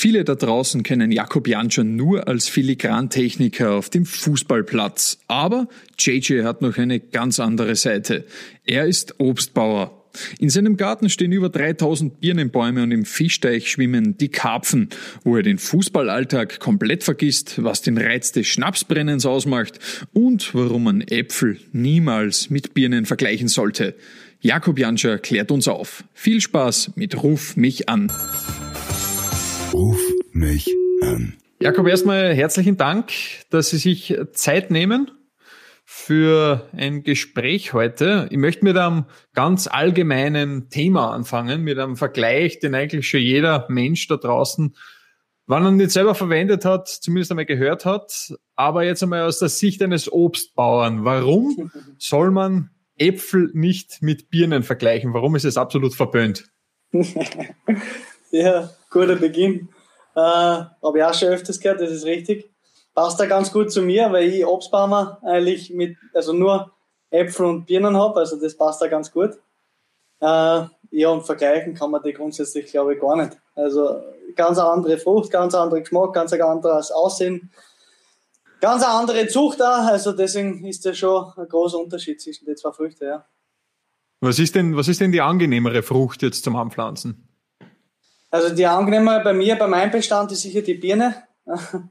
Viele da draußen kennen Jakob Janscher nur als Filigrantechniker auf dem Fußballplatz. Aber JJ hat noch eine ganz andere Seite. Er ist Obstbauer. In seinem Garten stehen über 3000 Birnenbäume und im Fischteich schwimmen die Karpfen, wo er den Fußballalltag komplett vergisst, was den Reiz des Schnapsbrennens ausmacht und warum man Äpfel niemals mit Birnen vergleichen sollte. Jakob Janscher klärt uns auf. Viel Spaß mit Ruf mich an. Ruf mich an. Jakob, erstmal herzlichen Dank, dass Sie sich Zeit nehmen für ein Gespräch heute. Ich möchte mit einem ganz allgemeinen Thema anfangen, mit einem Vergleich, den eigentlich schon jeder Mensch da draußen, wann er nicht selber verwendet hat, zumindest einmal gehört hat, aber jetzt einmal aus der Sicht eines Obstbauern. Warum soll man Äpfel nicht mit Birnen vergleichen? Warum ist es absolut verböhnt? ja, guter Beginn. Äh, Habe ich auch schon öfters gehört, das ist richtig passt da ganz gut zu mir, weil ich Obstbaumer eigentlich mit, also nur Äpfel und Birnen habe, also das passt da ganz gut. Äh, ja, und vergleichen kann man die grundsätzlich, glaube ich, gar nicht. Also ganz eine andere Frucht, ganz anderer Geschmack, ganz ein anderes Aussehen, ganz eine andere Zucht auch. Also deswegen ist das schon ein großer Unterschied zwischen den zwei Früchten, ja. Was ist denn, was ist denn die angenehmere Frucht jetzt zum Anpflanzen? Also die angenehmere bei mir, bei meinem Bestand ist sicher die Birne.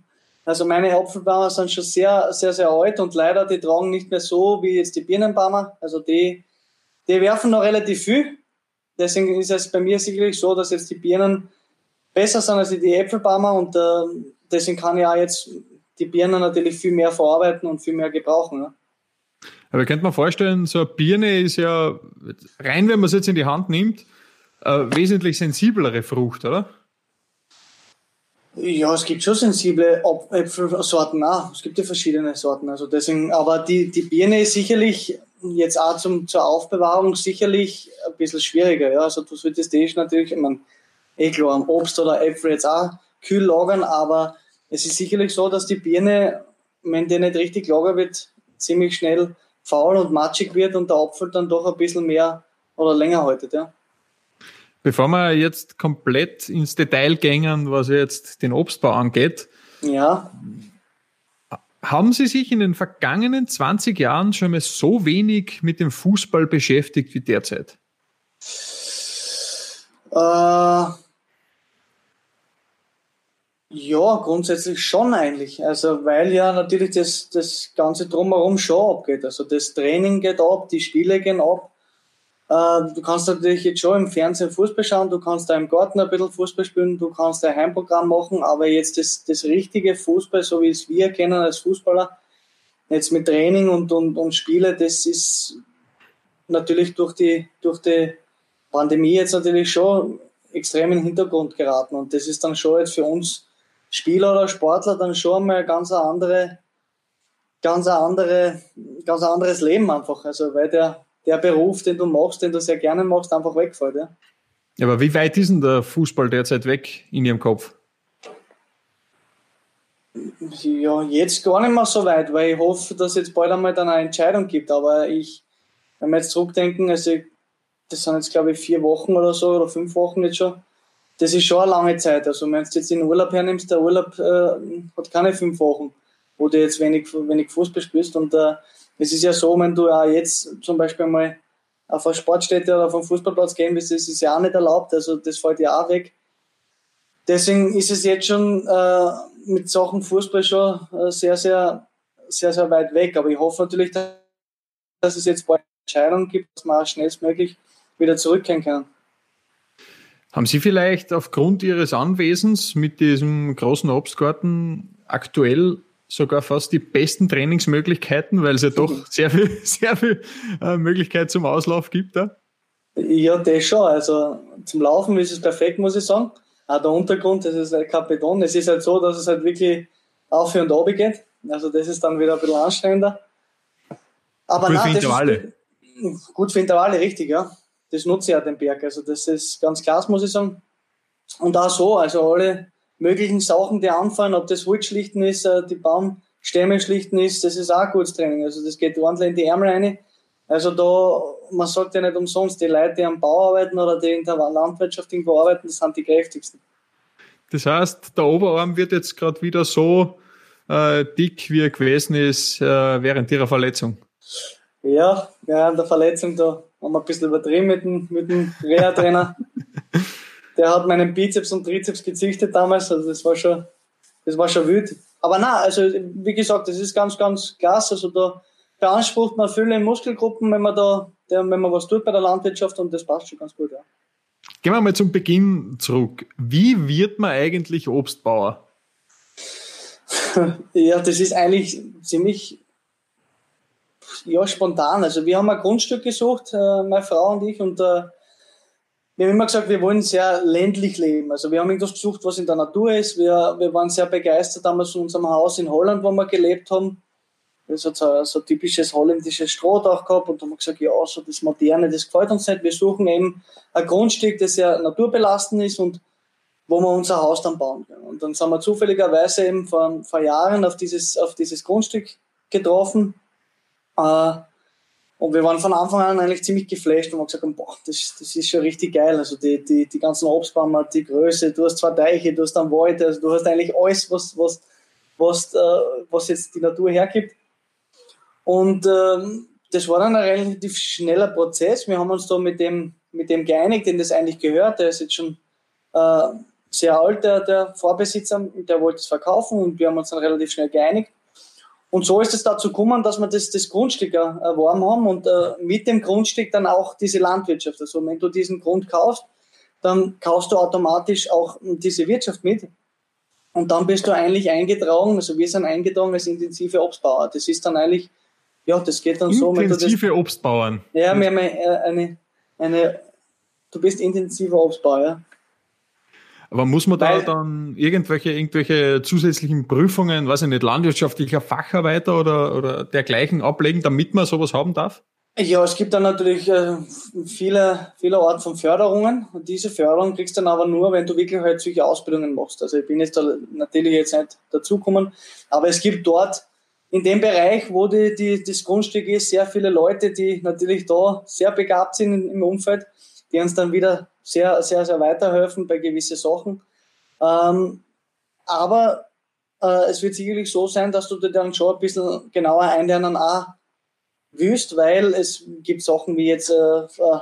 Also meine Apfelbaumer sind schon sehr, sehr, sehr alt und leider, die tragen nicht mehr so wie jetzt die Birnenbaumer. Also die, die werfen noch relativ viel. Deswegen ist es bei mir sicherlich so, dass jetzt die Birnen besser sind als die Äpfelbaumer und äh, deswegen kann ich auch jetzt die Birnen natürlich viel mehr verarbeiten und viel mehr gebrauchen. Ja. Aber könnte man vorstellen, so eine Birne ist ja rein, wenn man es jetzt in die Hand nimmt, eine wesentlich sensiblere Frucht, oder? Ja, es gibt schon sensible Äpfelsorten auch. Es gibt ja verschiedene Sorten. Also deswegen, aber die, die Birne ist sicherlich jetzt auch zum, zur Aufbewahrung sicherlich ein bisschen schwieriger. Ja. Also du solltest die natürlich, ich meine, eh klar, am Obst oder Äpfel jetzt auch kühl lagern, aber es ist sicherlich so, dass die Birne, wenn die nicht richtig lagert wird, ziemlich schnell faul und matschig wird und der Apfel dann doch ein bisschen mehr oder länger haltet. Ja. Bevor wir jetzt komplett ins Detail gängen, was jetzt den Obstbau angeht, ja. haben Sie sich in den vergangenen 20 Jahren schon mal so wenig mit dem Fußball beschäftigt wie derzeit? Äh, ja, grundsätzlich schon eigentlich. Also, weil ja natürlich das, das Ganze drumherum schon abgeht. Also, das Training geht ab, die Spiele gehen ab. Äh, du kannst natürlich jetzt schon im Fernsehen Fußball schauen, du kannst da im Garten ein bisschen Fußball spielen, du kannst ein Heimprogramm machen, aber jetzt das, das richtige Fußball, so wie es wir kennen als Fußballer, jetzt mit Training und, und, und Spiele, das ist natürlich durch die, durch die Pandemie jetzt natürlich schon extrem in den Hintergrund geraten. Und das ist dann schon jetzt für uns Spieler oder Sportler dann schon mal ganz eine andere, ganz eine andere, ganz ein anderes Leben einfach. Also weil der, der Beruf, den du machst, den du sehr gerne machst, einfach wegfällt. Ja? ja aber wie weit ist denn der Fußball derzeit weg in Ihrem Kopf? Ja, jetzt gar nicht mehr so weit, weil ich hoffe, dass es jetzt bald einmal dann eine Entscheidung gibt. Aber ich, wenn wir jetzt zurückdenken, also das sind jetzt glaube ich vier Wochen oder so oder fünf Wochen jetzt schon. Das ist schon eine lange Zeit. Also wenn du jetzt den Urlaub hernimmst, der Urlaub äh, hat keine fünf Wochen, wo du jetzt wenig, wenig Fußball spielst und äh, es ist ja so, wenn du auch jetzt zum Beispiel mal auf eine Sportstätte oder auf einen Fußballplatz gehen willst, das ist ja auch nicht erlaubt, also das fällt ja auch weg. Deswegen ist es jetzt schon äh, mit Sachen Fußball schon äh, sehr, sehr, sehr, sehr weit weg. Aber ich hoffe natürlich, dass es jetzt bald Entscheidungen gibt, dass man auch schnellstmöglich wieder zurückkehren kann. Haben Sie vielleicht aufgrund Ihres Anwesens mit diesem großen Obstgarten aktuell sogar fast die besten Trainingsmöglichkeiten, weil es ja doch sehr viel, sehr viel äh, Möglichkeit zum Auslauf gibt da. Ja, das schon. Also zum Laufen ist es perfekt, muss ich sagen. Auch der Untergrund, das ist halt kein Beton. Es ist halt so, dass es halt wirklich auf und ab geht. Also das ist dann wieder ein bisschen anstrengender. Aber gut nein, für Intervalle. Ist, gut für Intervalle, richtig, ja. Das nutze ich ja den Berg. Also das ist ganz klasse, muss ich sagen. Und auch so, also alle möglichen Sachen, die anfallen, ob das Holzschlichten ist, äh, die Baumstämme schlichten ist, das ist auch gutes Training. Also das geht ordentlich in die Ärmel rein. Also da, man sagt ja nicht umsonst, die Leute, die am Bau arbeiten oder die in der Landwirtschaft irgendwo arbeiten, das sind die kräftigsten. Das heißt, der Oberarm wird jetzt gerade wieder so äh, dick, wie er gewesen ist äh, während ihrer Verletzung. Ja, ja, der Verletzung, da haben wir ein bisschen übertrieben mit dem, mit dem Reha-Trainer. Der hat meinen Bizeps und Trizeps gezüchtet damals, also das war schon, das war schon wild. Aber na, also wie gesagt, das ist ganz, ganz klasse. Also da beansprucht man viele Muskelgruppen, wenn man da, wenn man was tut bei der Landwirtschaft und das passt schon ganz gut, ja. Gehen wir mal zum Beginn zurück. Wie wird man eigentlich Obstbauer? ja, das ist eigentlich ziemlich ja, spontan. Also wir haben ein Grundstück gesucht, äh, meine Frau und ich, und äh, wir haben immer gesagt, wir wollen sehr ländlich leben. Also wir haben irgendwas gesucht, was in der Natur ist. Wir, wir waren sehr begeistert damals von unserem Haus in Holland, wo wir gelebt haben. Es hat so, so typisches holländisches Strohdach gehabt und haben gesagt, ja, so das Moderne, das gefällt uns nicht. Wir suchen eben ein Grundstück, das sehr naturbelastend ist und wo wir unser Haus dann bauen können. Und dann sind wir zufälligerweise eben vor, vor Jahren auf dieses, auf dieses Grundstück getroffen. Äh, und wir waren von Anfang an eigentlich ziemlich geflasht und haben gesagt, boah, das, das ist schon richtig geil. Also die, die, die ganzen Obstbäume, die Größe, du hast zwei Teiche, du hast einen Wald, also du hast eigentlich alles, was, was, was, äh, was jetzt die Natur hergibt. Und ähm, das war dann ein relativ schneller Prozess. Wir haben uns da mit dem, mit dem geeinigt, den das eigentlich gehört. Der ist jetzt schon äh, sehr alt, der, der Vorbesitzer, der wollte es verkaufen und wir haben uns dann relativ schnell geeinigt. Und so ist es dazu gekommen, dass wir das, das Grundstück erworben haben und äh, mit dem Grundstück dann auch diese Landwirtschaft. Also wenn du diesen Grund kaufst, dann kaufst du automatisch auch diese Wirtschaft mit. Und dann bist du eigentlich eingetragen, also wir sind eingetragen als intensive Obstbauer. Das ist dann eigentlich, ja, das geht dann intensive so. Intensive Obstbauern. Ja, wir haben eine, eine, eine, du bist intensiver Obstbauer, ja. Aber muss man Weil, da dann irgendwelche, irgendwelche zusätzlichen Prüfungen, weiß ich nicht, landwirtschaftlicher Facharbeiter oder, oder dergleichen ablegen, damit man sowas haben darf? Ja, es gibt dann natürlich äh, viele, viele Arten von Förderungen. Und diese Förderung kriegst du dann aber nur, wenn du wirklich halt solche Ausbildungen machst. Also ich bin jetzt da natürlich jetzt nicht dazugekommen, aber es gibt dort in dem Bereich, wo die, die, das Grundstück ist, sehr viele Leute, die natürlich da sehr begabt sind im Umfeld, die uns dann wieder sehr, sehr, sehr weiterhelfen bei gewissen Sachen. Ähm, aber äh, es wird sicherlich so sein, dass du dir dann schon ein bisschen genauer einlernen auch willst, weil es gibt Sachen wie jetzt, äh, äh,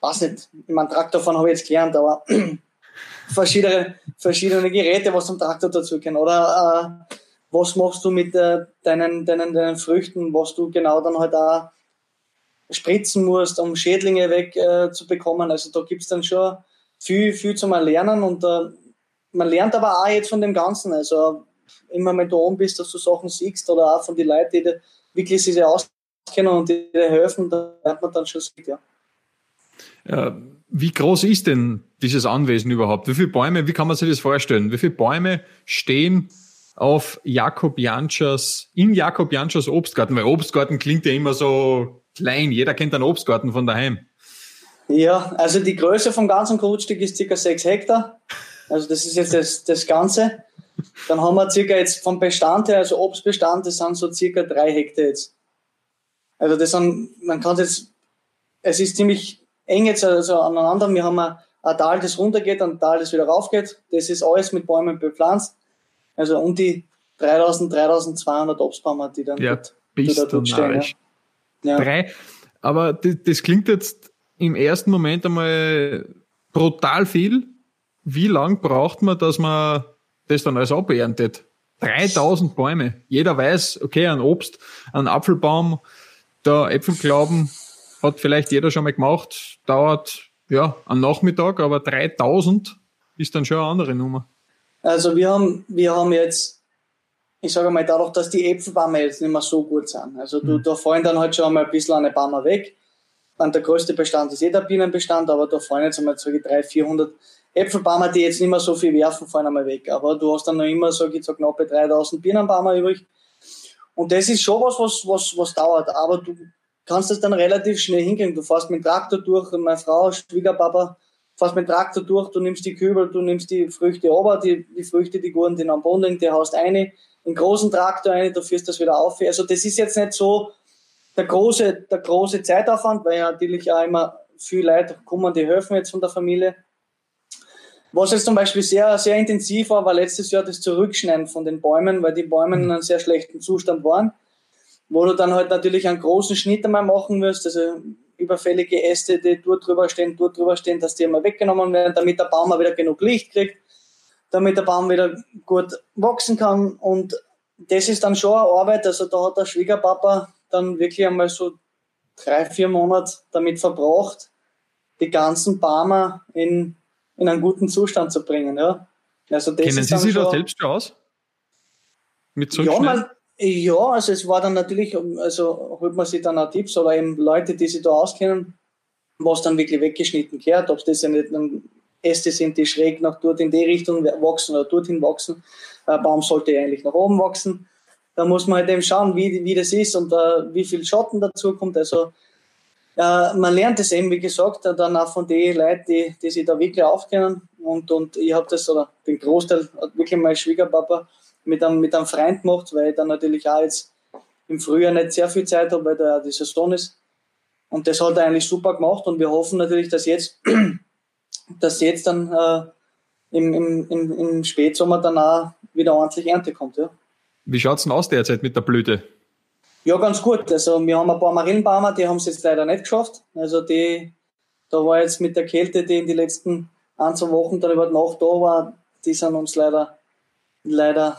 weiß nicht, ich meine, Traktorfahren habe ich jetzt gelernt, aber verschiedene, verschiedene Geräte, was zum Traktor dazu können, oder äh, was machst du mit äh, deinen, deinen, deinen Früchten, was du genau dann halt auch spritzen musst, um Schädlinge wegzubekommen. Äh, also da gibt es dann schon viel, viel zum Erlernen und äh, man lernt aber auch jetzt von dem Ganzen. Also immer wenn du oben bist, dass du Sachen siehst oder auch von den Leuten, die wirklich sich auskennen und die dir helfen, da lernt man dann schon viel, ja. ja. Wie groß ist denn dieses Anwesen überhaupt? Wie viele Bäume, wie kann man sich das vorstellen? Wie viele Bäume stehen auf Jakob Janschers, in Jakob Janschers Obstgarten? Weil Obstgarten klingt ja immer so klein. Jeder kennt einen Obstgarten von daheim. Ja, also die Größe vom ganzen Grundstück ist ca. 6 Hektar. Also das ist jetzt das, das Ganze. Dann haben wir circa jetzt vom Bestand her, also Obstbestand, das sind so circa 3 Hektar jetzt. Also das sind, man kann jetzt, es ist ziemlich eng jetzt also aneinander. Wir haben ein, ein Tal, das runtergeht, ein Tal, das wieder raufgeht. Das ist alles mit Bäumen bepflanzt. Also um die 3000, 3200 Obstbäume, die dann ja, dort, die dort stehen. Ja. Ja. Drei. Aber das, das klingt jetzt im ersten Moment einmal brutal viel. Wie lang braucht man, dass man das dann alles aberntet? 3000 Bäume. Jeder weiß, okay, ein Obst, ein Apfelbaum, der Äpfelglauben hat vielleicht jeder schon mal gemacht, dauert ja einen Nachmittag, aber 3000 ist dann schon eine andere Nummer. Also wir haben, wir haben jetzt ich sage mal, dadurch, dass die Äpfelbäume jetzt nicht mehr so gut sind. Also du, mhm. da fallen dann halt schon einmal ein bisschen eine Bäume weg. Und der größte Bestand ist eh der Bienenbestand, aber da fallen jetzt einmal so 300, 400 Äpfelbäume, die jetzt nicht mehr so viel werfen, fallen einmal weg. Aber du hast dann noch immer, sage ich, so knappe 3000 Bienenbäume übrig. Und das ist schon was, was, was, was dauert. Aber du kannst das dann relativ schnell hinkriegen. Du fährst mit dem Traktor durch meine Frau, Schwiegerpapa, fährst mit dem Traktor durch, du nimmst die Kübel, du nimmst die Früchte runter, die, die Früchte, die guten, die am Boden liegen, die haust eine, einen großen Traktor rein, du führst das wieder auf. Also das ist jetzt nicht so der große, der große Zeitaufwand, weil ja natürlich auch immer viele Leute kommen, die helfen jetzt von der Familie. Was jetzt zum Beispiel sehr, sehr intensiv war, war letztes Jahr das Zurückschneiden von den Bäumen, weil die Bäume in einem sehr schlechten Zustand waren, wo du dann halt natürlich einen großen Schnitt einmal machen wirst, also überfällige Äste, die dort drüber stehen, dort drüber stehen, dass die einmal weggenommen werden, damit der Baum auch wieder genug Licht kriegt, damit der Baum wieder gut wachsen kann und das ist dann schon eine Arbeit, also da hat der Schwiegerpapa dann wirklich einmal so drei, vier Monate damit verbracht, die ganzen Bäume in, in einen guten Zustand zu bringen. Ja. Also das Kennen Sie sich da selbst schon aus? Mit ja, man, ja, also es war dann natürlich, also holt man sich dann auch Tipps oder eben Leute, die sich da auskennen, was dann wirklich weggeschnitten gehört, ob das ja nicht Äste sind, die schräg nach dort in die Richtung wachsen oder dorthin wachsen. Ein Baum sollte eigentlich nach oben wachsen. Da muss man halt eben schauen, wie, wie das ist und uh, wie viel Schatten dazu kommt. Also uh, man lernt es eben, wie gesagt, dann auch von den Leuten, die, die sich da wirklich aufkennen. Und, und ich habe das, oder den Großteil hat wirklich mein Schwiegerpapa mit einem, mit einem Freund gemacht, weil ich dann natürlich auch jetzt im Frühjahr nicht sehr viel Zeit habe, weil da die Saison ist. Und das hat er eigentlich super gemacht und wir hoffen natürlich, dass jetzt, dass jetzt dann äh, im, im, im, im Spätsommer dann auch wieder ordentlich Ernte kommt. Ja. Wie schaut es denn aus derzeit mit der Blüte? Ja, ganz gut. Also wir haben ein paar Marillenbaumer, die haben es jetzt leider nicht geschafft. Also die, da war jetzt mit der Kälte, die in den letzten ein, zwei Wochen dann über Nacht da war, die sind uns leider, leider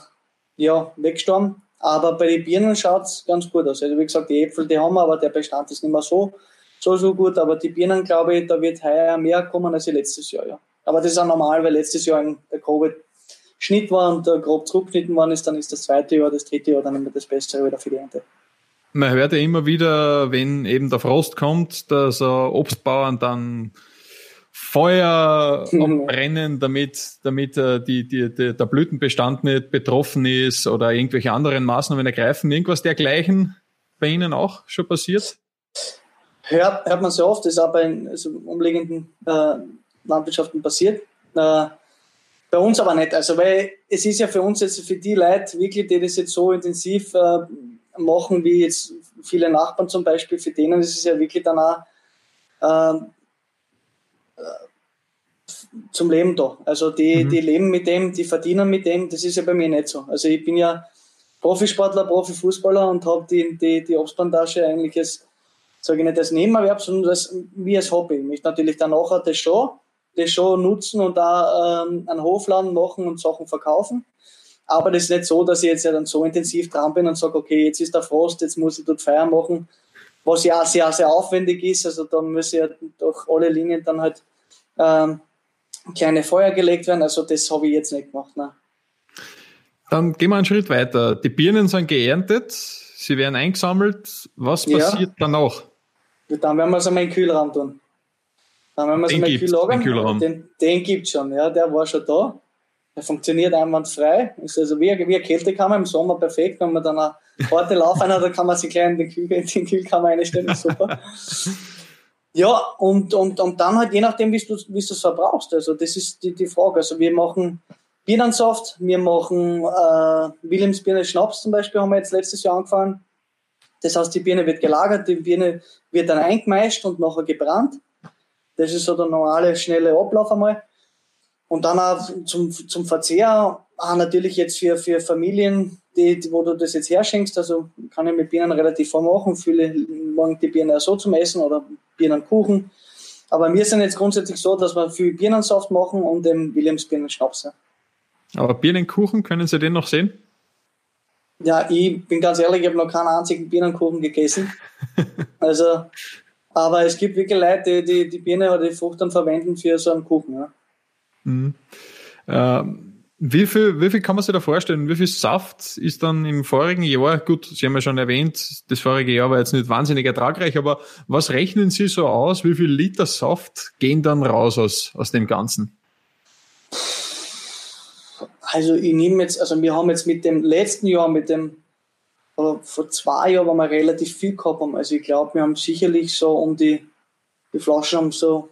ja, weggestorben. Aber bei den Birnen schaut es ganz gut aus. Also wie gesagt, die Äpfel, die haben wir, aber der Bestand ist nicht mehr so, so, so gut. Aber die Birnen, glaube ich, da wird heuer mehr kommen als letztes Jahr. Ja. Aber das ist auch normal, weil letztes Jahr der Covid Schnitt war und äh, grob zurückgeschnitten worden ist, dann ist das zweite Jahr, das dritte Jahr dann immer das Bessere wieder für die Ernte. Man hört ja immer wieder, wenn eben der Frost kommt, dass äh, Obstbauern dann Feuer abbrennen, damit, damit äh, die, die, die, der Blütenbestand nicht betroffen ist oder irgendwelche anderen Maßnahmen ergreifen. Irgendwas dergleichen bei Ihnen auch schon passiert? Hört, hört man sehr oft, das ist auch bei also umliegenden äh, Landwirtschaften passiert. Äh, bei uns aber nicht. Also, weil es ist ja für uns jetzt, für die Leute wirklich, die das jetzt so intensiv äh, machen, wie jetzt viele Nachbarn zum Beispiel, für denen ist es ja wirklich dann auch ähm, äh, zum Leben da. Also die, mhm. die leben mit dem, die verdienen mit dem, das ist ja bei mir nicht so. Also ich bin ja Profisportler, Profifußballer und habe die, die, die Obstplantage eigentlich als, sage ich nicht als Nebenerwerb, sondern als, wie als Hobby. Ich möchte natürlich dann nachher das schon das schon nutzen und da ähm, einen Hofladen machen und Sachen verkaufen. Aber das ist nicht so, dass ich jetzt ja dann so intensiv dran bin und sage, okay, jetzt ist der Frost, jetzt muss ich dort Feier machen, was ja sehr, sehr aufwendig ist. Also da müssen ja durch alle Linien dann halt ähm, kleine Feuer gelegt werden. Also das habe ich jetzt nicht gemacht. Nein. Dann gehen wir einen Schritt weiter. Die Birnen sind geerntet, sie werden eingesammelt. Was passiert ja. danach? Dann werden wir es einmal in den Kühlraum tun. Dann wenn wir den mal Kühlraum, den, den gibt es schon, ja, der war schon da. Der funktioniert einwandfrei. Ist also wie, wie eine Kältekammer im Sommer perfekt. Wenn man dann eine harte Laufeinheit hat, dann kann man sich gleich in den, Kühl, in den Kühlkammer einstellen. Super. ja, und, und, und dann halt je nachdem, wie du es verbrauchst. Also das ist die, die Frage. Also wir machen Birnensaft, wir machen äh, Williams Birne Schnaps zum Beispiel, haben wir jetzt letztes Jahr angefangen. Das heißt, die Birne wird gelagert, die Birne wird dann eingemeischt und nachher gebrannt. Das ist so der normale, schnelle Ablauf einmal. Und dann auch zum, zum Verzehr, auch natürlich jetzt für, für Familien, die, wo du das jetzt herschenkst, also kann ich mit Birnen relativ vormachen. Viele machen die Birnen auch so zum Essen oder Birnenkuchen. Aber wir sind jetzt grundsätzlich so, dass wir viel Birnensaft machen und den Williams Birnenschnaps. Aber Birnenkuchen, können Sie den noch sehen? Ja, ich bin ganz ehrlich, ich habe noch keinen einzigen Birnenkuchen gegessen. Also aber es gibt wirklich Leute, die die, die Birne oder die Frucht dann verwenden für so einen Kuchen. Ja. Mhm. Ähm, wie viel, wie viel kann man sich da vorstellen? Wie viel Saft ist dann im vorigen Jahr, gut, Sie haben ja schon erwähnt, das vorige Jahr war jetzt nicht wahnsinnig ertragreich, aber was rechnen Sie so aus? Wie viel Liter Saft gehen dann raus aus, aus dem Ganzen? Also ich nehme jetzt, also wir haben jetzt mit dem letzten Jahr, mit dem aber vor zwei Jahren, wo wir relativ viel gehabt haben, also ich glaube, wir haben sicherlich so um die, die Flaschen haben so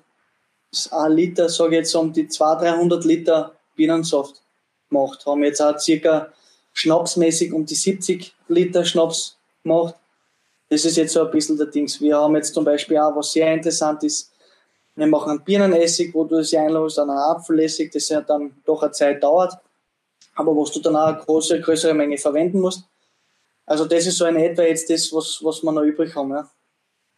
ein Liter, sage ich jetzt, um die 200, 300 Liter Bienensaft gemacht. Haben jetzt auch circa schnapsmäßig um die 70 Liter Schnaps gemacht. Das ist jetzt so ein bisschen der Dings. Wir haben jetzt zum Beispiel auch, was sehr interessant ist, Wir machen einen Birnenessig, wo du das einlässt, dann einen Apfelessig, das ja dann doch eine Zeit dauert, aber wo du dann auch eine große, größere Menge verwenden musst. Also das ist so in etwa jetzt das, was, was wir noch übrig haben. Ja.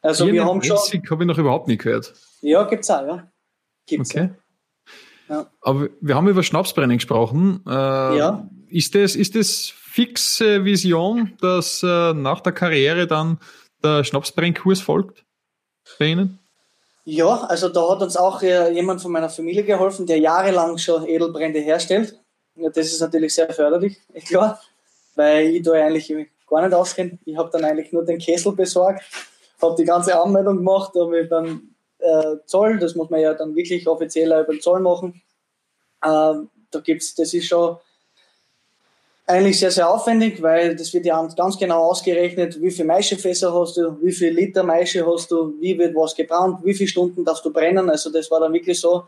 Also Birnen wir haben schon. habe ich noch überhaupt nicht gehört. Ja, gibt's auch, ja. Gibt's okay. Ja. Aber wir haben über Schnapsbrennen gesprochen. Äh, ja. Ist das, ist das fixe Vision, dass äh, nach der Karriere dann der Schnapsbrennkurs folgt bei Ihnen? Ja, also da hat uns auch äh, jemand von meiner Familie geholfen, der jahrelang schon Edelbrände herstellt. Ja, das ist natürlich sehr förderlich, klar, weil ich da eigentlich gar nicht auskenne. Ich habe dann eigentlich nur den Kessel besorgt, habe die ganze Anmeldung gemacht, habe dann äh, Zoll, das muss man ja dann wirklich offiziell über den Zoll machen. Äh, da gibt's, das ist schon eigentlich sehr, sehr aufwendig, weil das wird ja ganz genau ausgerechnet, wie viele Maischefässer hast du, wie viel Liter Maische hast du, wie wird was gebrannt, wie viele Stunden darfst du brennen. Also das war dann wirklich so,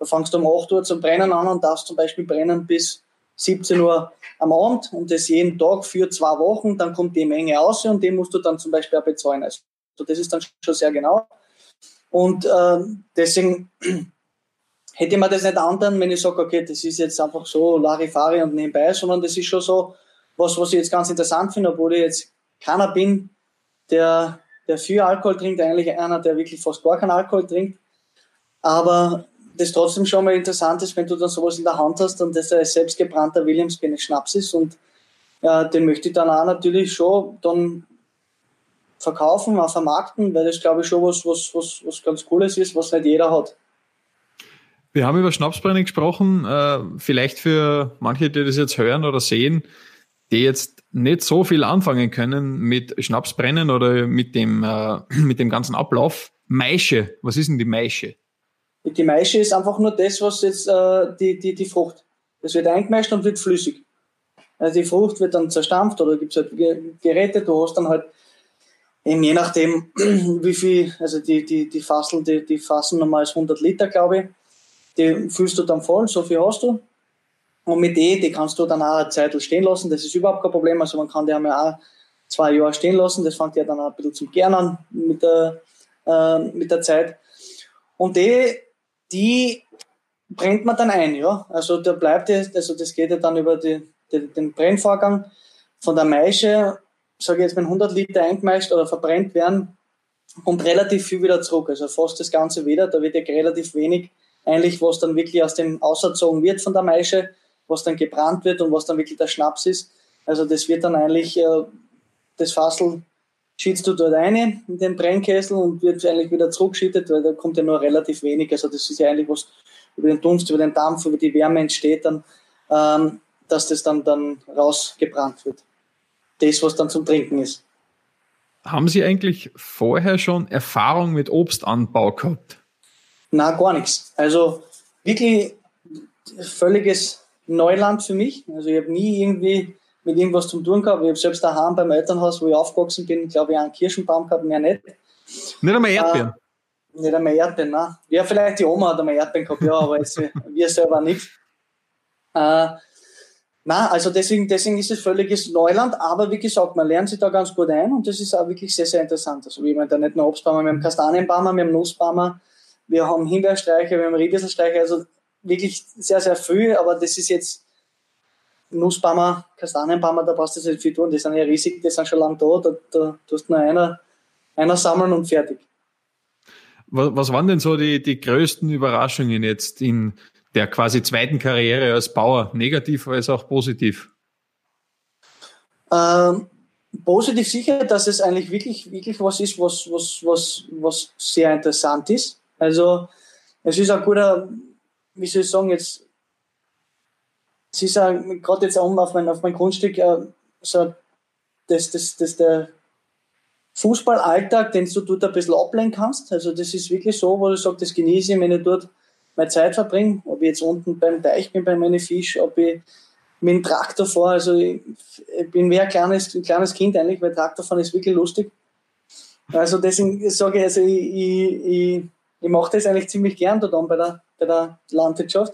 da fangst du um 8 Uhr zum Brennen an und darfst zum Beispiel brennen bis 17 Uhr am Abend und das jeden Tag für zwei Wochen, dann kommt die Menge aus und die musst du dann zum Beispiel auch bezahlen. Also das ist dann schon sehr genau. Und äh, deswegen hätte man das nicht anderen, wenn ich sage, okay, das ist jetzt einfach so Larifari und nebenbei, sondern das ist schon so was, was ich jetzt ganz interessant finde, obwohl ich jetzt keiner bin, der, der viel Alkohol trinkt, eigentlich einer, der wirklich fast gar keinen Alkohol trinkt. Aber das trotzdem schon mal interessant ist, wenn du dann sowas in der Hand hast und das ein selbstgebrannter Williams Schnaps ist und ja, den möchte ich dann auch natürlich schon dann verkaufen, auch vermarkten, weil das glaube ich schon was, was, was, was ganz Cooles ist, was nicht jeder hat. Wir haben über Schnapsbrennen gesprochen. Äh, vielleicht für manche, die das jetzt hören oder sehen, die jetzt nicht so viel anfangen können mit Schnapsbrennen oder mit dem, äh, mit dem ganzen Ablauf. Maische, was ist denn die Maische? Die Maische ist einfach nur das, was jetzt äh, die, die, die Frucht. Das wird eingemeischt und wird flüssig. Also die Frucht wird dann zerstampft oder gibt es halt Geräte, du hast dann halt eben je nachdem, wie viel, also die, die, die Fasseln, die, die fassen nochmal 100 Liter, glaube ich die fühlst du dann voll, so viel hast du. Und mit denen, die kannst du dann auch eine Zeit stehen lassen, das ist überhaupt kein Problem. Also man kann die ja auch zwei Jahre stehen lassen, das fängt ja dann auch ein bisschen zum Gern an mit der, äh, mit der Zeit. Und die, die brennt man dann ein, ja. Also da bleibt also das geht ja dann über die, die, den Brennvorgang von der Maische, sage ich jetzt, wenn 100 Liter eingemeischt oder verbrennt werden, kommt relativ viel wieder zurück. Also fast das Ganze wieder, da wird ja relativ wenig eigentlich, was dann wirklich aus dem auserzogen wird von der Maische, was dann gebrannt wird und was dann wirklich der Schnaps ist. Also das wird dann eigentlich, äh, das Fassel schießt du dort rein in den Brennkessel und wird eigentlich wieder zurückgeschüttet, weil da kommt ja nur relativ wenig. Also das ist ja eigentlich was über den Dunst, über den Dampf, über die Wärme entsteht dann, ähm, dass das dann, dann rausgebrannt wird. Das, was dann zum Trinken ist. Haben Sie eigentlich vorher schon Erfahrung mit Obstanbau gehabt? Na, gar nichts. Also wirklich völliges Neuland für mich. Also ich habe nie irgendwie mit irgendwas zu tun gehabt. Ich habe selbst daheim beim Elternhaus, wo ich aufgewachsen bin, glaube ich, einen Kirschenbaum gehabt, mehr nicht. Nicht einmal Erdbeeren? Äh, nicht einmal Erdbeeren, nein. Ja, vielleicht die Oma hat einmal Erdbeeren gehabt, ja, aber jetzt, wir selber nicht. Äh, na, also deswegen, deswegen ist es völliges Neuland, aber wie gesagt, man lernt sich da ganz gut ein und das ist auch wirklich sehr, sehr interessant. Also wie man da nicht nur Obstbaumer, wir haben Kastanienbaumer, wir haben Nussbaumer, wir haben Himbeerstreicher, wir haben Riebesselstreicher, also wirklich sehr, sehr viel, aber das ist jetzt Nussbammer, Kastanienbammer, da brauchst du nicht viel tun, die sind ja riesig, die sind schon lange da, da, da tust nur einer, einer sammeln und fertig. Was, was waren denn so die, die größten Überraschungen jetzt in der quasi zweiten Karriere als Bauer, negativ als auch positiv? Ähm, positiv sicher, dass es eigentlich wirklich, wirklich was ist, was, was, was, was sehr interessant ist. Also es ist ein guter, wie soll ich sagen, jetzt, es ist gerade jetzt auch auf mein, auf mein Grundstück äh, so, dass, dass, dass der Fußballalltag, den du dort ein bisschen ablenken kannst. Also das ist wirklich so, wo ich sage, das genieße ich, wenn ich dort meine Zeit verbringe. Ob ich jetzt unten beim Teich bin, bei meinen Fisch, ob ich mit dem Traktor fahre. Also ich, ich bin mehr ein kleines, ein kleines Kind eigentlich, weil Traktorfahren ist wirklich lustig. Also deswegen sage ich, also ich, ich, ich ich mache das eigentlich ziemlich gern dort bei der, bei der Landwirtschaft.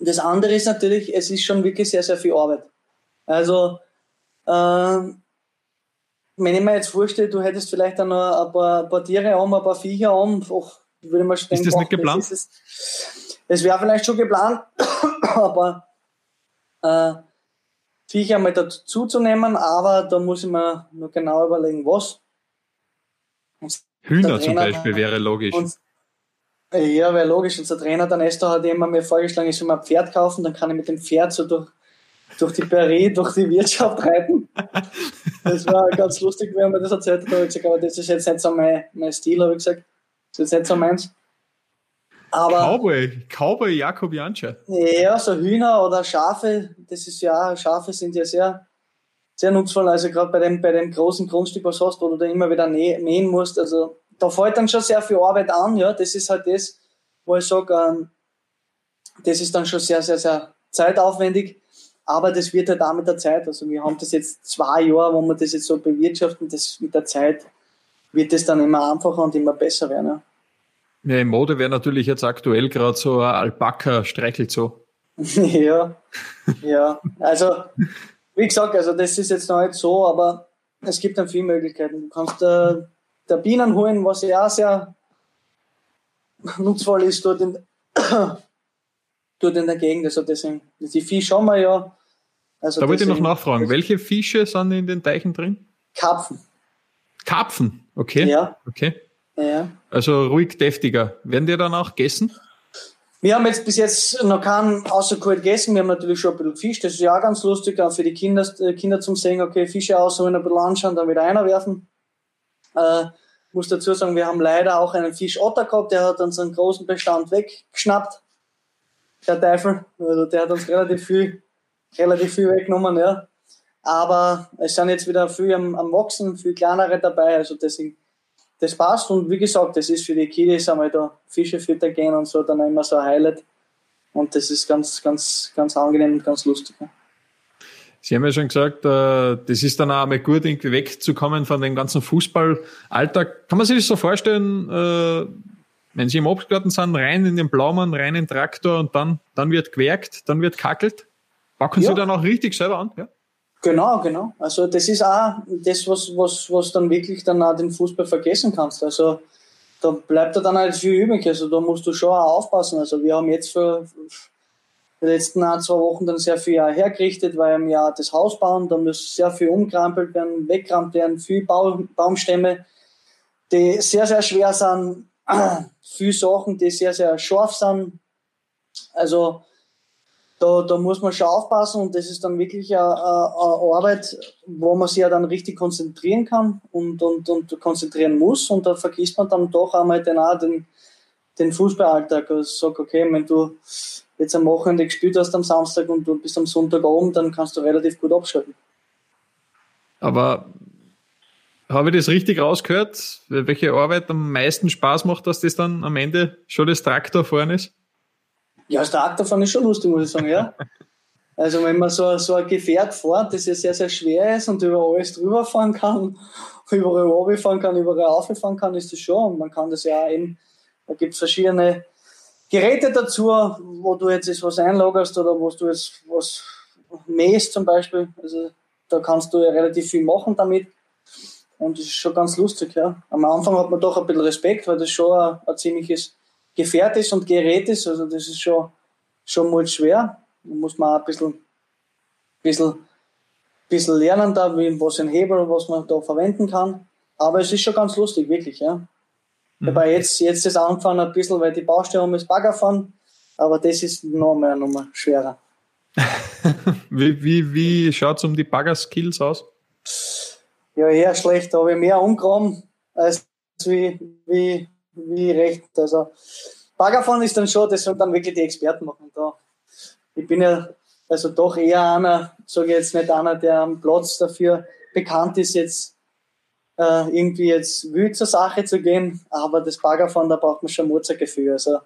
Das andere ist natürlich, es ist schon wirklich sehr, sehr viel Arbeit. Also, ähm, wenn ich mir jetzt vorstelle, du hättest vielleicht auch noch ein paar, ein paar Tiere an, ein paar Viecher an, auch würde man schon denken, ist das nicht geplant? Das, das wäre vielleicht schon geplant, aber äh, Viecher mal dazu zu nehmen, aber da muss ich mir nur genau überlegen, was. Hühner zum Beispiel wäre logisch. Und, ja, wäre logisch. Unser Trainer, der Nestor, hat immer mir vorgeschlagen, ich soll mal ein Pferd kaufen, dann kann ich mit dem Pferd so durch, durch die Prärie, durch die Wirtschaft reiten. Das war ganz lustig, wenn man das erzählt hat. Da habe ich gesagt, aber das ist jetzt nicht so mein, mein Stil, habe ich gesagt. Das ist jetzt nicht so meins. Aber, Cowboy, Cowboy Jakob Janscher. Ja, so Hühner oder Schafe, das ist ja, Schafe sind ja sehr, sehr nutzvoll. Also gerade bei dem, bei dem großen Grundstück, was du hast, wo du da immer wieder mähen musst. Also da fällt dann schon sehr viel Arbeit an, ja. Das ist halt das, wo ich sage, ähm, das ist dann schon sehr, sehr, sehr zeitaufwendig. Aber das wird halt auch mit der Zeit. Also wir haben das jetzt zwei Jahre, wo wir das jetzt so bewirtschaften, das mit der Zeit wird es dann immer einfacher und immer besser werden. Ja. Ja, in Mode wäre natürlich jetzt aktuell gerade so ein Alpaka streichelt so. ja, ja. Also, wie gesagt, also das ist jetzt noch nicht so, aber es gibt dann viele Möglichkeiten. Du kannst äh, der Bienen holen, was ja auch sehr nutzvoll ist dort in, dort in der Gegend. Also deswegen, die Fische haben wir ja. Also da wollte ich noch nachfragen, welche Fische sind in den Teichen drin? Karpfen. Karpfen, okay. Ja. Okay. Ja. Also ruhig deftiger. Werden die dann auch gegessen? Wir haben jetzt bis jetzt noch keinen außerkalt gegessen. Wir haben natürlich schon ein bisschen Fisch. Das ist ja auch ganz lustig, auch für die Kinder, äh, Kinder zum Sehen, okay, Fische ausholen, ein bisschen anschauen, dann wieder einwerfen. Äh, muss dazu sagen, wir haben leider auch einen Fischotter gehabt, der hat unseren großen Bestand weggeschnappt. Der Teufel. Also der hat uns relativ viel, relativ viel weggenommen, ja. Aber es sind jetzt wieder viel am, am Wachsen, viel kleinere dabei. Also deswegen das passt und wie gesagt, das ist für die Kiddies einmal da Fische füttern gehen und so dann immer so ein Highlight. Und das ist ganz, ganz, ganz angenehm und ganz lustig. Sie haben ja schon gesagt, äh, das ist dann auch einmal gut, irgendwie wegzukommen von dem ganzen Fußballalltag. Kann man sich das so vorstellen, äh, wenn Sie im Obstgarten sind, rein in den Blaumann, rein in den Traktor und dann, dann wird gewerkt, dann wird kackelt? Packen ja. Sie dann auch richtig selber an? Ja? Genau, genau. Also das ist auch das, was, was, was dann wirklich dann auch den Fußball vergessen kannst. Also da bleibt da dann halt viel übrig. Also da musst du schon auch aufpassen. Also wir haben jetzt für die letzten ein, zwei Wochen dann sehr viel hergerichtet, weil wir ja das Haus bauen, da muss sehr viel umkrampelt werden, weggerammt werden, viel Baumstämme, die sehr, sehr schwer sind, viel Sachen, die sehr, sehr scharf sind. Also da, da muss man schon aufpassen und das ist dann wirklich eine, eine Arbeit, wo man sich ja dann richtig konzentrieren kann und, und, und konzentrieren muss und da vergisst man dann doch einmal den, den, den Fußballalltag. Also sag, okay, wenn du jetzt am Wochenende gespielt hast am Samstag und du bist am Sonntag oben, dann kannst du relativ gut abschalten. Aber habe ich das richtig rausgehört? Welche Arbeit am meisten Spaß macht, dass das dann am Ende schon das Traktor vorne ist? Ja, das Traktorfahren ist schon lustig, muss ich sagen, ja. Also wenn man so, so ein Gefährt fährt, das ja sehr, sehr schwer ist und über alles drüber fahren kann, überall runterfahren kann, überall auffahren kann, ist das schon. Und man kann das ja auch eben, da gibt es verschiedene Geräte dazu, wo du jetzt was einlagerst oder wo du jetzt was mähst zum Beispiel. Also da kannst du ja relativ viel machen damit. Und das ist schon ganz lustig, ja. Am Anfang hat man doch ein bisschen Respekt, weil das schon ein, ein ziemliches Gefährt ist und Gerät ist. Also das ist schon, schon mal schwer. Da muss man auch ein bisschen, bisschen, bisschen lernen, da, wie, was ein Hebel, was man da verwenden kann. Aber es ist schon ganz lustig, wirklich, ja. Mhm. Dabei jetzt, jetzt ist Anfangen ein bisschen, weil die Baustelle um das Bagger fahren, aber das ist noch mehr, noch mehr schwerer. wie wie, wie schaut es um die Bagger-Skills aus? Ja, eher schlecht. Da habe ich mehr umgegraben als wie, wie, wie recht. Also Baggerfahren ist dann schon, das sollen dann wirklich die Experten machen. Da. Ich bin ja also doch eher einer, sage ich jetzt nicht einer, der am Platz dafür bekannt ist, jetzt äh, irgendwie jetzt wild zur Sache zu gehen, aber das Baggerfahren, da braucht man schon Mutzergefühl. Also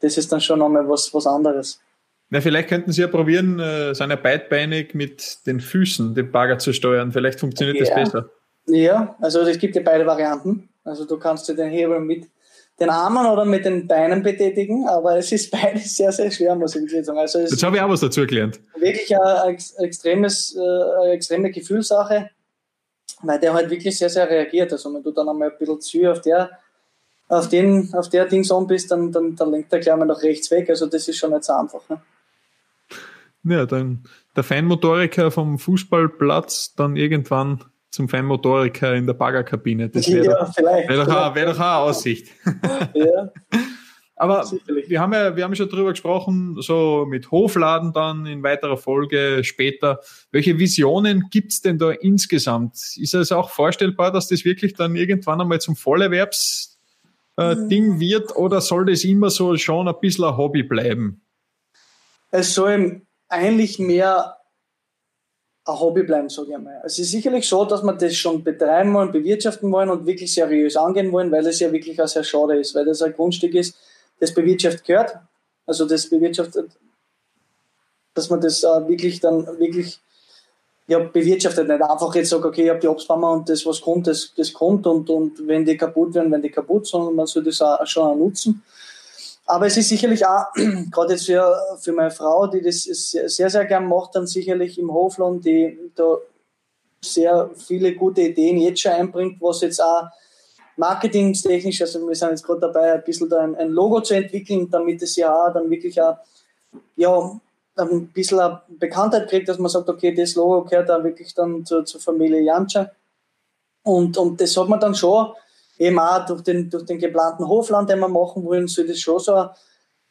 das ist dann schon nochmal was, was anderes. Na, vielleicht könnten Sie ja probieren, äh, seine beidbeinig mit den Füßen den Bagger zu steuern. Vielleicht funktioniert ja. das besser. Ja, also es gibt ja beide Varianten. Also du kannst dir den Hebel mit den Armen oder mit den Beinen betätigen, aber es ist beides sehr, sehr schwer, muss ich sagen. Also Jetzt habe ich auch was dazu gelernt. Wirklich eine, extremes, äh, eine extreme Gefühlssache, weil der halt wirklich sehr, sehr reagiert. Also wenn du dann einmal ein bisschen zu auf der auf, den, auf der Dings an bist, dann, dann, dann lenkt der gleich mal nach rechts weg. Also das ist schon nicht so einfach. Ne? Ja, dann der Feinmotoriker vom Fußballplatz dann irgendwann zum Feinmotoriker in der Baggerkabine. Das wäre ja, doch, wär doch, wär doch eine Aussicht. ja. Aber Sicherlich. wir haben ja, wir haben schon drüber gesprochen, so mit Hofladen dann in weiterer Folge später. Welche Visionen gibt's denn da insgesamt? Ist es auch vorstellbar, dass das wirklich dann irgendwann einmal zum Vollerwerbsding äh, wird oder soll das immer so schon ein bisschen ein Hobby bleiben? Es soll eigentlich mehr ein Hobby bleiben, sage ich einmal. Es ist sicherlich so, dass wir das schon betreiben wollen, bewirtschaften wollen und wirklich seriös angehen wollen, weil es ja wirklich auch sehr schade ist, weil das ein Grundstück ist, das bewirtschaftet gehört. Also das bewirtschaftet, dass man das äh, wirklich dann wirklich ja, bewirtschaftet, nicht einfach jetzt sagt, okay, ich habe die Obstbäume und das, was kommt, das, das kommt und, und wenn die kaputt werden, werden die kaputt, sondern man soll das auch schon auch nutzen. Aber es ist sicherlich auch, gerade jetzt für, für meine Frau, die das sehr, sehr gern macht, dann sicherlich im Hofland, die da sehr viele gute Ideen jetzt schon einbringt, was jetzt auch marketingtechnisch, also wir sind jetzt gerade dabei, ein bisschen da ein, ein, Logo zu entwickeln, damit es ja auch dann wirklich auch, ja, ein bisschen eine Bekanntheit kriegt, dass man sagt, okay, das Logo gehört da wirklich dann zur, zur Familie Jantscher. Und, und das hat man dann schon eben auch durch den, durch den geplanten Hofland, den wir machen wollen, soll das schon so ein,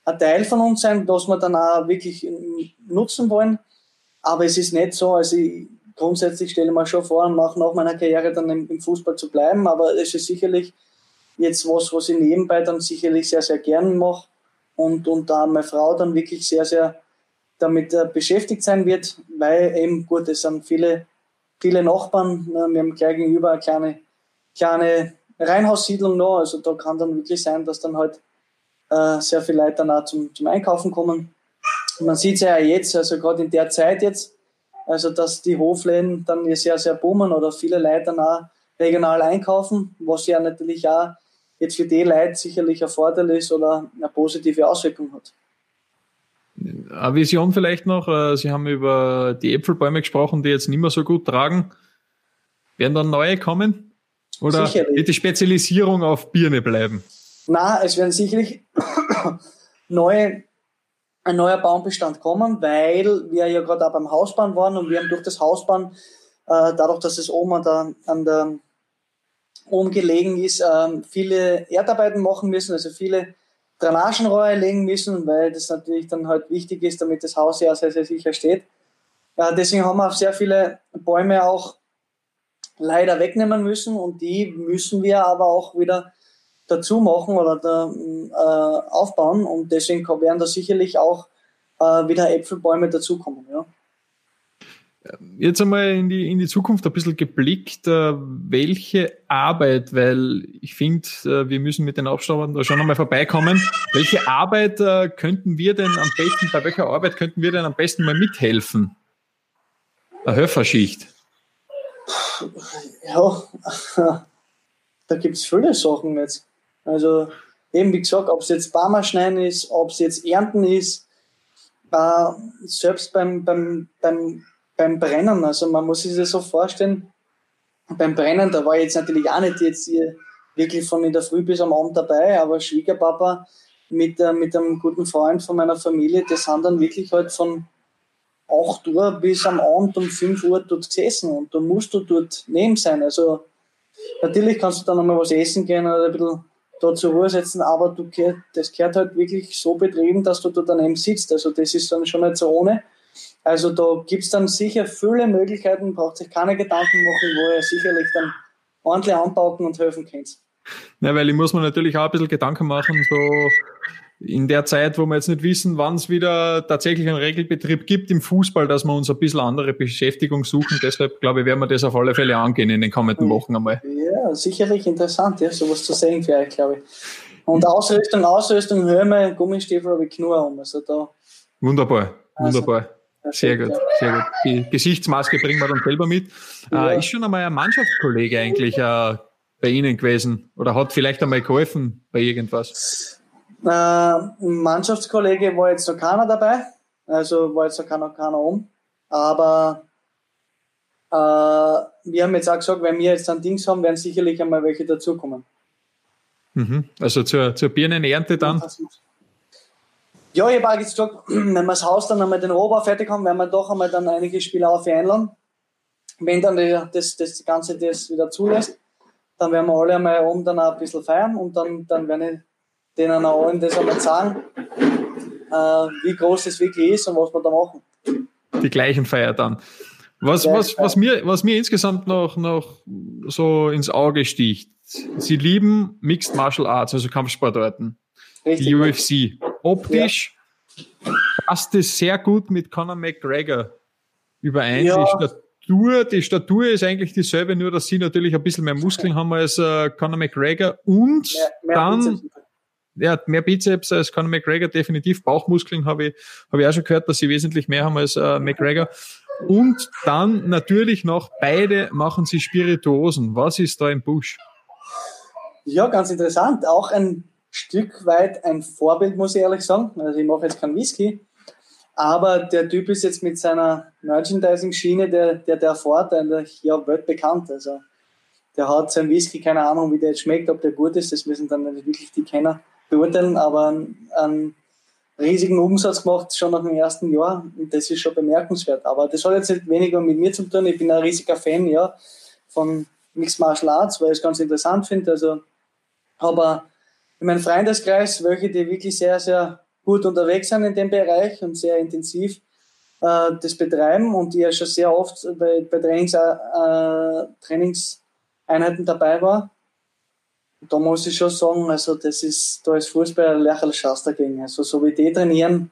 ein Teil von uns sein, dass wir dann auch wirklich nutzen wollen. Aber es ist nicht so, also ich, grundsätzlich stelle ich mir schon vor, nach, nach meiner Karriere dann im, im, Fußball zu bleiben, aber es ist sicherlich jetzt was, was ich nebenbei dann sicherlich sehr, sehr gern mache und, und da meine Frau dann wirklich sehr, sehr damit äh, beschäftigt sein wird, weil eben, gut, es sind viele, viele Nachbarn, ne, wir haben gleich gegenüber eine kleine, kleine Reihenhaussiedlung noch, also da kann dann wirklich sein, dass dann halt äh, sehr viele Leute dann auch zum, zum Einkaufen kommen. Man sieht es ja jetzt, also gerade in der Zeit jetzt, also dass die Hofläden dann sehr, sehr boomen oder viele Leute dann auch regional einkaufen, was ja natürlich auch jetzt für die Leute sicherlich ein Vorteil ist oder eine positive Auswirkung hat. Eine Vision vielleicht noch, äh, Sie haben über die Äpfelbäume gesprochen, die jetzt nicht mehr so gut tragen. Werden dann neue kommen? Oder sicherlich. wird die Spezialisierung auf Birne bleiben? Na, es werden sicherlich neue, ein neuer Baumbestand kommen, weil wir ja gerade auch beim Hausbauen waren und wir haben durch das Hausbauen, äh, dadurch, dass es oben an der, an der oben gelegen ist, äh, viele Erdarbeiten machen müssen, also viele Drainagenrohre legen müssen, weil das natürlich dann halt wichtig ist, damit das Haus ja sehr, sehr sicher steht. Ja, deswegen haben wir auf sehr viele Bäume auch leider wegnehmen müssen und die müssen wir aber auch wieder dazu machen oder da, äh, aufbauen und deswegen werden da sicherlich auch äh, wieder Äpfelbäume dazukommen. Ja. Jetzt einmal in die, in die Zukunft ein bisschen geblickt, äh, welche Arbeit, weil ich finde, äh, wir müssen mit den Aufschauern da schon einmal vorbeikommen. Welche Arbeit äh, könnten wir denn am besten, bei welcher Arbeit könnten wir denn am besten mal mithelfen? Eine Höferschicht. Ja, da gibt es viele Sachen jetzt. Also eben wie gesagt, ob es jetzt Barmer schneiden ist, ob es jetzt Ernten ist, äh, selbst beim, beim, beim, beim Brennen, also man muss sich das so vorstellen, beim Brennen, da war ich jetzt natürlich auch nicht jetzt hier wirklich von in der Früh bis am Abend dabei, aber Schwiegerpapa mit, äh, mit einem guten Freund von meiner Familie, das sind dann wirklich halt von 8 Uhr bis am Abend um 5 Uhr dort gesessen und da musst du dort neben sein. Also natürlich kannst du dann nochmal was essen gehen oder ein bisschen da zur Ruhe setzen, aber du gehört, das gehört halt wirklich so betrieben, dass du da daneben sitzt. Also das ist dann schon nicht so ohne. Also da gibt es dann sicher viele Möglichkeiten, braucht sich keine Gedanken machen, wo ihr sicherlich dann ordentlich anpacken und helfen könnt. Ja, weil ich muss mir natürlich auch ein bisschen Gedanken machen, so in der Zeit, wo wir jetzt nicht wissen, wann es wieder tatsächlich einen Regelbetrieb gibt im Fußball, dass wir uns ein bisschen andere Beschäftigung suchen. Deshalb, glaube ich, werden wir das auf alle Fälle angehen in den kommenden Wochen einmal. Ja, sicherlich interessant, ja, sowas zu sehen für euch, glaube ich. Und Ausrüstung, Ausrüstung, Helme, Gummistiefel habe ich nur um. Also da. Wunderbar, also, wunderbar. Sehr gut, sehr gut. Die Gesichtsmaske bringen wir dann selber mit. Ja. Äh, ist schon einmal ein Mannschaftskollege eigentlich äh, bei Ihnen gewesen oder hat vielleicht einmal geholfen bei irgendwas? Äh, Mannschaftskollege war jetzt noch keiner dabei, also war jetzt noch keiner, keiner um. Aber äh, wir haben jetzt auch gesagt, wenn wir jetzt ein Dings haben, werden sicherlich einmal welche dazukommen. Mhm. Also zur, zur Birnenernte dann? Ja, ich habe auch gesagt, wenn wir das Haus dann einmal den Rohbau fertig haben, werden wir doch einmal dann einige Spieler auf einladen. Wenn dann das, das Ganze das wieder zulässt, dann werden wir alle einmal oben dann auch ein bisschen feiern und dann, dann werde ich denen auch allen das einmal sagen, äh, wie groß das wirklich ist und was wir da machen. Die gleichen Feier dann. Was, was, was, mir, was mir insgesamt noch, noch so ins Auge sticht, Sie lieben Mixed Martial Arts, also Kampfsportarten. Richtig. Die UFC. Optisch ja. passt es sehr gut mit Conor McGregor überein. Ja. Die Statur, die Statur ist eigentlich dieselbe, nur dass sie natürlich ein bisschen mehr Muskeln haben als äh, Conor McGregor und mehr, mehr dann Bizeps. ja, mehr Bizeps als Conor McGregor, definitiv. Bauchmuskeln habe ich, habe ich auch schon gehört, dass sie wesentlich mehr haben als äh, McGregor. Und dann natürlich noch beide machen sie Spirituosen. Was ist da im Busch? Ja, ganz interessant. Auch ein Stück weit ein Vorbild, muss ich ehrlich sagen. Also ich mache jetzt keinen Whisky, aber der Typ ist jetzt mit seiner Merchandising-Schiene, der, der, der fährt, eigentlich ja weltbekannt. Also der hat sein Whisky, keine Ahnung, wie der jetzt schmeckt, ob der gut ist, das müssen dann wirklich die Kenner beurteilen, aber einen riesigen Umsatz gemacht, schon nach dem ersten Jahr und das ist schon bemerkenswert. Aber das hat jetzt nicht weniger mit mir zu tun, ich bin ein riesiger Fan, ja, von Mixed Martial Arts, weil ich es ganz interessant finde. Also aber in meinem Freundeskreis, welche die wirklich sehr, sehr gut unterwegs sind in dem Bereich und sehr intensiv äh, das betreiben und die ja schon sehr oft bei, bei Trainings, äh, Trainingseinheiten dabei war. Da muss ich schon sagen, also das ist, da ist Fußball ein lächerlicher Schatz dagegen. Also so wie die trainieren,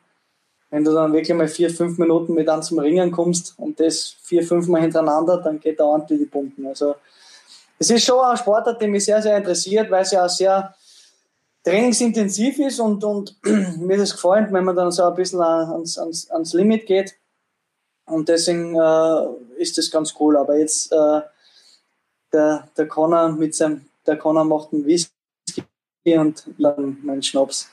wenn du dann wirklich mal vier, fünf Minuten mit an zum Ringen kommst und das vier, fünf Mal hintereinander, dann geht da ordentlich die Pumpen. Also es ist schon ein Sportart, der mich sehr, sehr interessiert, weil es ja auch sehr trainingsintensiv ist und, und mir das gefällt, wenn man dann so ein bisschen ans, ans, ans Limit geht. Und deswegen äh, ist das ganz cool. Aber jetzt äh, der, der Connor mit seinem, der Connor macht einen Whisky und dann meinen Schnaps.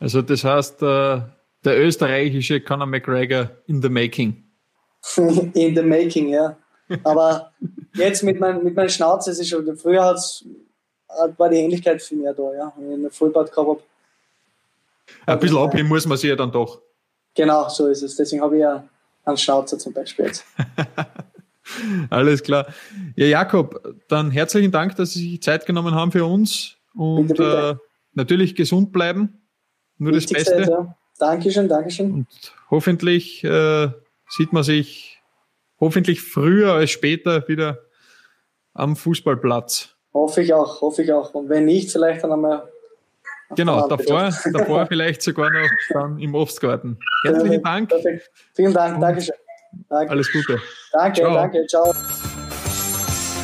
Also das heißt, äh, der österreichische Conor McGregor in the making. in the making, ja. Aber jetzt mit, mein, mit meinem Schnauze, es ist schon, früher hat's, war die Ähnlichkeit viel mehr da, ja, wenn ich einen Vollbart gehabt habe. Ein bisschen abheben muss man sich ja dann doch. Genau, so ist es. Deswegen habe ich ja einen Schnauzer zum Beispiel jetzt. Alles klar. Ja, Jakob, dann herzlichen Dank, dass Sie sich Zeit genommen haben für uns und bitte, bitte. Äh, natürlich gesund bleiben. Nur Wichtigste das Beste. Ja. Dankeschön, Dankeschön. Und hoffentlich äh, sieht man sich hoffentlich früher als später wieder am Fußballplatz. Hoffe ich auch, hoffe ich auch. Und wenn nicht, vielleicht dann einmal. Genau, davor, davor vielleicht sogar noch dann im Obstgarten. Herzlichen Dank. Perfekt. Vielen Dank, Dankeschön. Danke. Alles Gute. Danke, ciao. danke, ciao.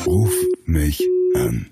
Ruf mich an.